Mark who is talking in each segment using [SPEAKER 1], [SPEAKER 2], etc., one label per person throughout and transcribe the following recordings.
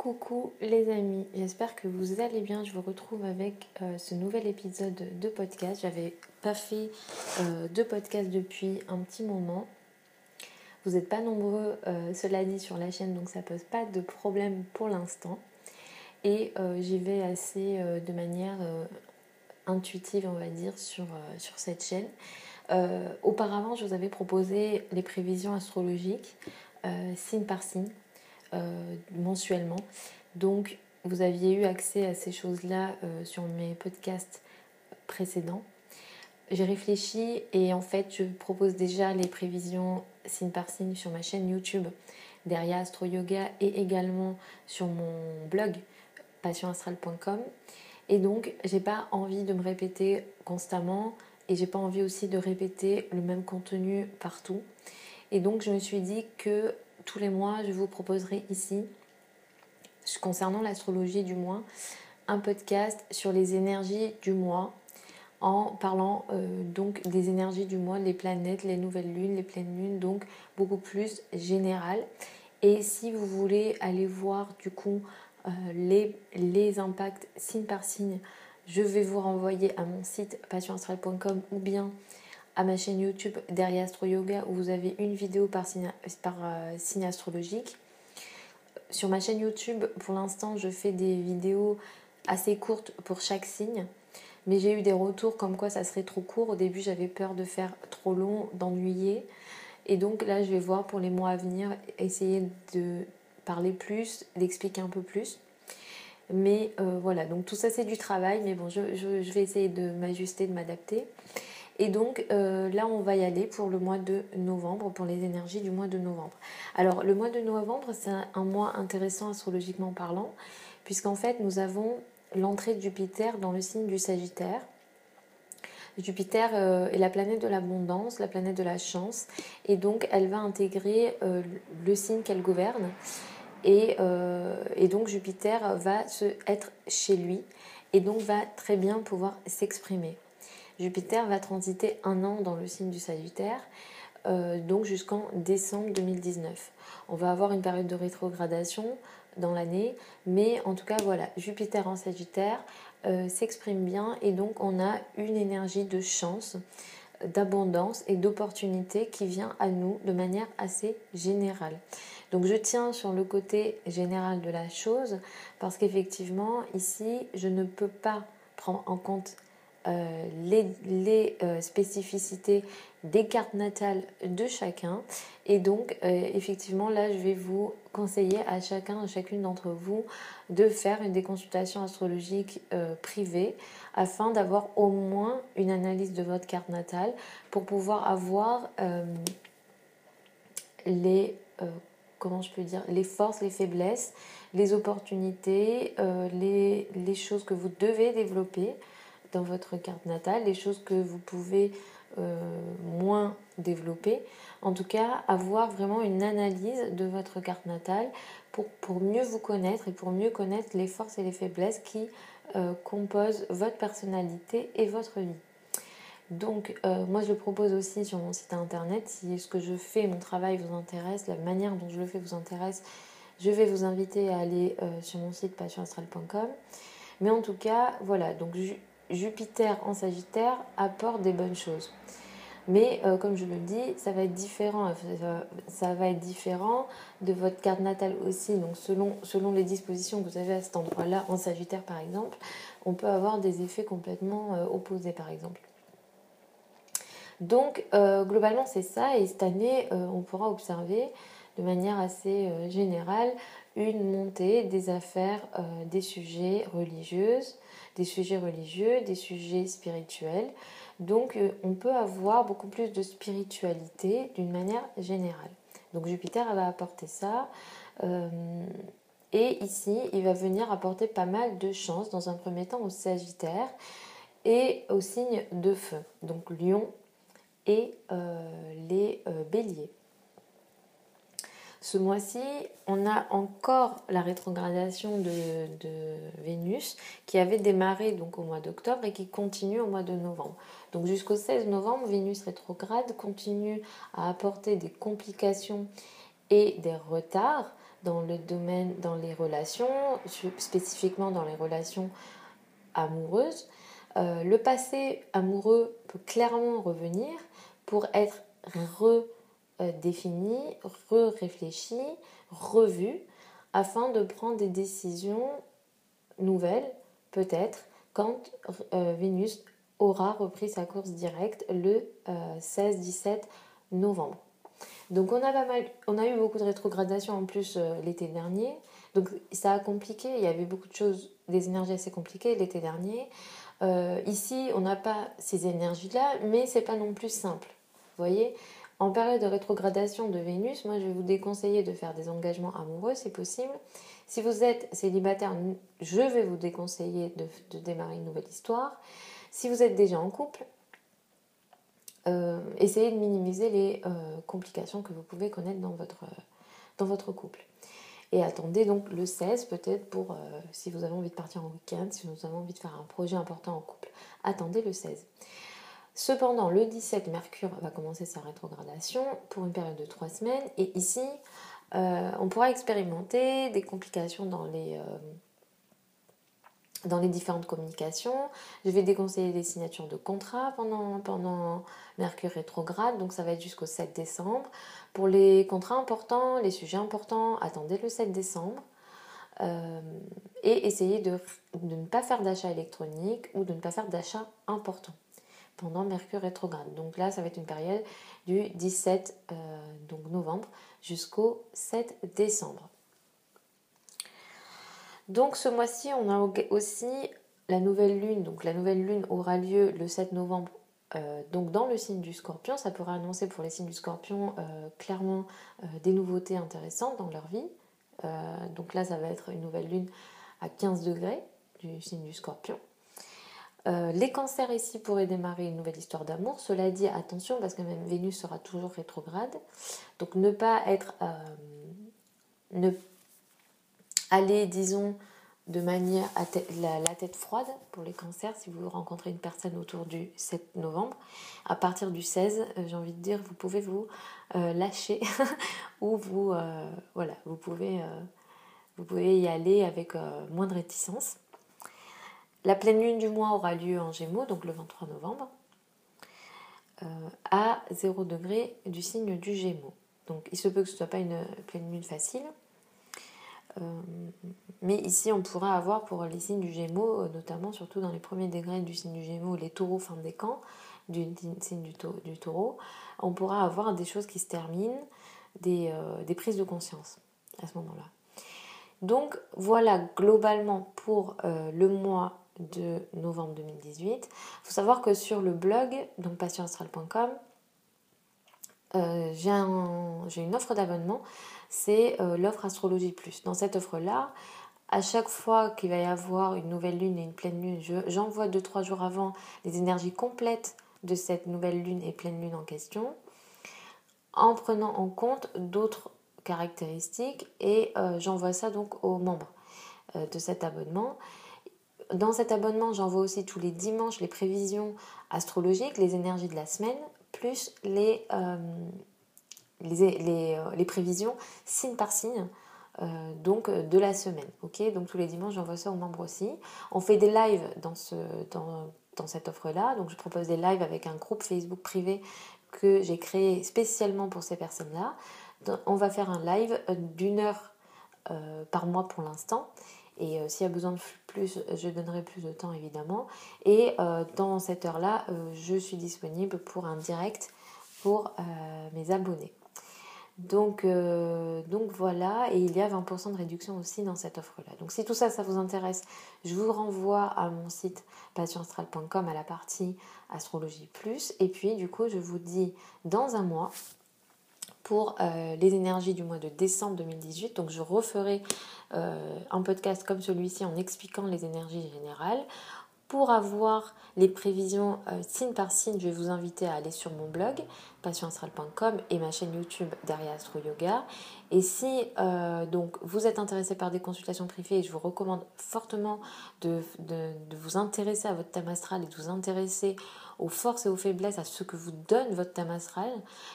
[SPEAKER 1] Coucou les amis, j'espère que vous allez bien. Je vous retrouve avec euh, ce nouvel épisode de podcast. J'avais pas fait euh, de podcast depuis un petit moment. Vous n'êtes pas nombreux, euh, cela dit, sur la chaîne, donc ça pose pas de problème pour l'instant. Et j'y vais assez de manière intuitive, on va dire, sur, sur cette chaîne. auparavant, je vous avais proposé les prévisions astrologiques, signe par signe euh, mensuellement. Donc, vous aviez eu accès à ces choses-là euh, sur mes podcasts précédents. J'ai réfléchi et en fait, je propose déjà les prévisions signe par signe sur ma chaîne YouTube derrière Astro Yoga et également sur mon blog passionastral.com. Et donc, j'ai pas envie de me répéter constamment et j'ai pas envie aussi de répéter le même contenu partout. Et donc, je me suis dit que tous les mois, je vous proposerai ici, concernant l'astrologie du mois, un podcast sur les énergies du mois en parlant euh, donc des énergies du mois, les planètes, les nouvelles lunes, les pleines lunes, donc beaucoup plus général. Et si vous voulez aller voir du coup euh, les, les impacts signe par signe, je vais vous renvoyer à mon site passionastral.com ou bien à ma chaîne YouTube Derrière Astro Yoga où vous avez une vidéo par euh, signe astrologique. Sur ma chaîne YouTube, pour l'instant, je fais des vidéos assez courtes pour chaque signe. Mais j'ai eu des retours comme quoi ça serait trop court. Au début, j'avais peur de faire trop long, d'ennuyer. Et donc là, je vais voir pour les mois à venir, essayer de parler plus, d'expliquer un peu plus. Mais euh, voilà, donc tout ça c'est du travail, mais bon, je vais essayer de m'ajuster, de m'adapter. Et donc euh, là, on va y aller pour le mois de novembre, pour les énergies du mois de novembre. Alors le mois de novembre, c'est un mois intéressant astrologiquement parlant, puisqu'en fait, nous avons l'entrée de Jupiter dans le signe du Sagittaire. Jupiter euh, est la planète de l'abondance, la planète de la chance, et donc elle va intégrer euh, le signe qu'elle gouverne. Et, et, donc Jupiter va se être chez lui et donc va très bien pouvoir s'exprimer. Jupiter va transiter un an dans le signe du Sagittaire, euh, donc jusqu'en décembre 2019. On va avoir une période de rétrogradation dans l'année, mais en tout cas voilà, Jupiter en Sagittaire euh, s'exprime bien et donc on a une énergie de chance, d'abondance et d'opportunité qui vient à nous de manière assez générale. Donc je tiens sur le côté général de la chose parce qu'effectivement ici je ne peux pas prendre en compte euh, les, euh, spécificités des cartes natales de chacun. Et donc, euh, effectivement, là, je vais vous conseiller à chacun, à chacune d'entre vous, de faire une déconsultation astrologique privée afin d'avoir au moins une analyse de votre carte natale pour pouvoir avoir les comment je peux dire, les forces, les faiblesses, les opportunités, les, choses que vous devez développer dans votre carte natale, les choses que vous pouvez euh, moins développer. En tout cas, avoir vraiment une analyse de votre carte natale pour, pour mieux vous connaître et pour mieux connaître les forces et les faiblesses qui euh, composent votre personnalité et votre vie. Donc, euh, moi, je le propose aussi sur mon site internet. Si ce que je fais, mon travail vous intéresse, la manière dont je le fais vous intéresse, je vais vous inviter à aller sur mon site passionastral.com. Mais en tout cas, voilà, donc Jupiter en Sagittaire apporte des bonnes choses. Mais euh, comme je le dis, ça va être différent. Ça va être différent de votre carte natale aussi. Donc selon, les dispositions que vous avez à cet endroit-là, en Sagittaire par exemple, on peut avoir des effets complètement euh, opposés par exemple. Donc euh, globalement c'est ça. Et cette année, on pourra observer de manière assez générale une montée des affaires, des sujets religieuses, des sujets religieux, des sujets spirituels. Donc euh, on peut avoir beaucoup plus de spiritualité d'une manière générale. Donc Jupiter va apporter ça. Euh, et ici, il va venir apporter pas mal de chance dans un premier temps au Sagittaire et au signe de feu, donc Lion et euh, les béliers. Ce mois-ci, on a encore la rétrogradation de, Vénus qui avait démarré donc au mois d'octobre et qui continue au mois de novembre. Donc jusqu'au 16 novembre, Vénus rétrograde continue à apporter des complications et des retards dans le domaine, dans les relations, spécifiquement dans les relations amoureuses. Euh, le passé amoureux peut clairement revenir pour être redéfini, re-réfléchi, revu, afin de prendre des décisions nouvelles, peut-être, quand euh, Vénus aura repris sa course directe le 16-17 euh, novembre. Donc on a, pas mal, on a eu beaucoup de rétrogradation en plus euh, l'été dernier. Donc ça a compliqué, il y avait beaucoup de choses, des énergies assez compliquées l'été dernier. Euh, ici, on n'a pas ces énergies-là, mais c'est pas non plus simple. Vous voyez En période de rétrogradation de Vénus, moi je vais vous déconseiller de faire des engagements amoureux, c'est possible. Si vous êtes célibataire, je vais vous déconseiller de démarrer une nouvelle histoire. Si vous êtes déjà en couple, euh, essayez de minimiser les euh, complications que vous pouvez connaître dans votre, dans votre couple. Et attendez donc le 16 peut-être pour euh, si vous avez envie de partir en week-end, si vous avez envie de faire un projet important en couple. Attendez le 16. Cependant, le 17, Mercure va commencer sa rétrogradation pour une période de 3 semaines. Et ici, on pourra expérimenter des complications dans les les différentes communications. Je vais déconseiller les signatures de contrats pendant, pendant Mercure rétrograde, donc ça va être jusqu'au 7 décembre. Pour les contrats importants, les sujets importants, attendez le 7 décembre. Euh, et essayez de, de, ne pas faire d'achat électronique ou de ne pas faire d'achat important pendant Mercure rétrograde. Donc là, ça va être une période du 17 euh, novembre jusqu'au 7 décembre. Donc ce mois-ci, on a aussi la nouvelle lune. Donc la nouvelle lune aura lieu le 7 novembre. Euh, donc dans le signe du scorpion, ça pourrait annoncer pour les signes du scorpion euh, clairement des nouveautés intéressantes dans leur vie. donc là, ça va être une nouvelle lune à 15 degrés du signe du scorpion. Les cancers ici pourraient démarrer une nouvelle histoire d'amour. Cela dit, attention parce que même Vénus sera toujours rétrograde. Donc ne pas être... ne Allez, disons, de manière la, tête froide pour les cancers si vous rencontrez une personne autour du 7 novembre. À partir du 16, euh, j'ai envie de dire, vous pouvez vous euh, lâcher ou vous, euh, voilà, vous pouvez, vous pouvez y aller avec moins de réticence. La pleine lune du mois aura lieu en Gémeaux, donc le 23 novembre, à 0 degré du signe du Gémeaux. Donc il se peut que ce ne soit pas une pleine lune facile. Euh, mais ici, on pourrait avoir pour les signes du Gémeaux, euh, notamment surtout dans les premiers degrés du signe du Gémeaux, les taureaux fin des camps, du signe du, taureau, on pourra avoir des choses qui se terminent, des, euh, des prises de conscience à ce moment-là. Donc voilà globalement pour le mois de novembre 2018. Il faut savoir que sur le blog, donc passionastral.com, j'ai une offre d'abonnement c'est euh, l'offre Astrologie Plus. Dans cette offre-là, à chaque fois qu'il va y avoir une nouvelle lune et une pleine lune, j'envoie 2-3 jours avant les énergies complètes de cette nouvelle lune et pleine lune en question, en prenant en compte d'autres caractéristiques et euh, j'envoie ça donc aux membres euh, de cet abonnement. Dans cet abonnement, j'envoie aussi tous les dimanches les prévisions astrologiques, les énergies de la semaine, plus les, les, euh, les, prévisions signe par signe. Euh, donc euh, de la semaine. ok? Donc tous les dimanches, j'envoie ça aux membres aussi. On fait des lives dans, ce, dans, dans cette offre-là. Donc je propose des lives avec un groupe Facebook privé que j'ai créé spécialement pour ces personnes-là. On va faire un live d'une heure par mois pour l'instant. Et s'il y a besoin de plus, je donnerai plus de temps évidemment. Et dans cette heure-là, je suis disponible pour un direct pour mes abonnés. Donc, euh, donc voilà, et il y a 20% de réduction aussi dans cette offre-là. Donc si tout ça, ça vous intéresse, je vous renvoie à mon site patientral.com à la partie Astrologie Plus. Et puis du coup, je vous dis dans un mois pour euh, les énergies du mois de décembre 2018. Donc je referai euh, un podcast comme celui-ci en expliquant les énergies générales. Pour avoir les prévisions euh, signe par signe, je vais vous inviter à aller sur mon blog passionastral.com et ma chaîne YouTube derrière Astro Yoga. Et si donc vous êtes intéressé par des consultations privées, je vous recommande fortement de, vous intéresser à votre thème astral et de vous intéresser aux forces et aux faiblesses, à ce que vous donne votre thème astral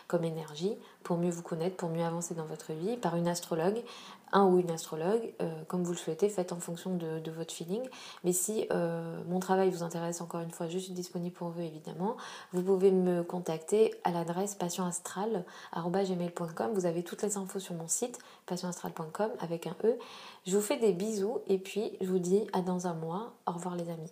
[SPEAKER 1] comme énergie pour mieux vous connaître, pour mieux avancer dans votre vie par une astrologue un ou une astrologue, comme vous le souhaitez, faites en fonction de, votre feeling. Mais si mon travail vous intéresse, encore une fois, je suis disponible pour vous évidemment. Vous pouvez me contacter à l'adresse passionastral.gmail.com. Vous avez toutes les infos sur mon site passionastral.com avec un E. Je vous fais des bisous et puis je vous dis à dans un mois. Au revoir les amis.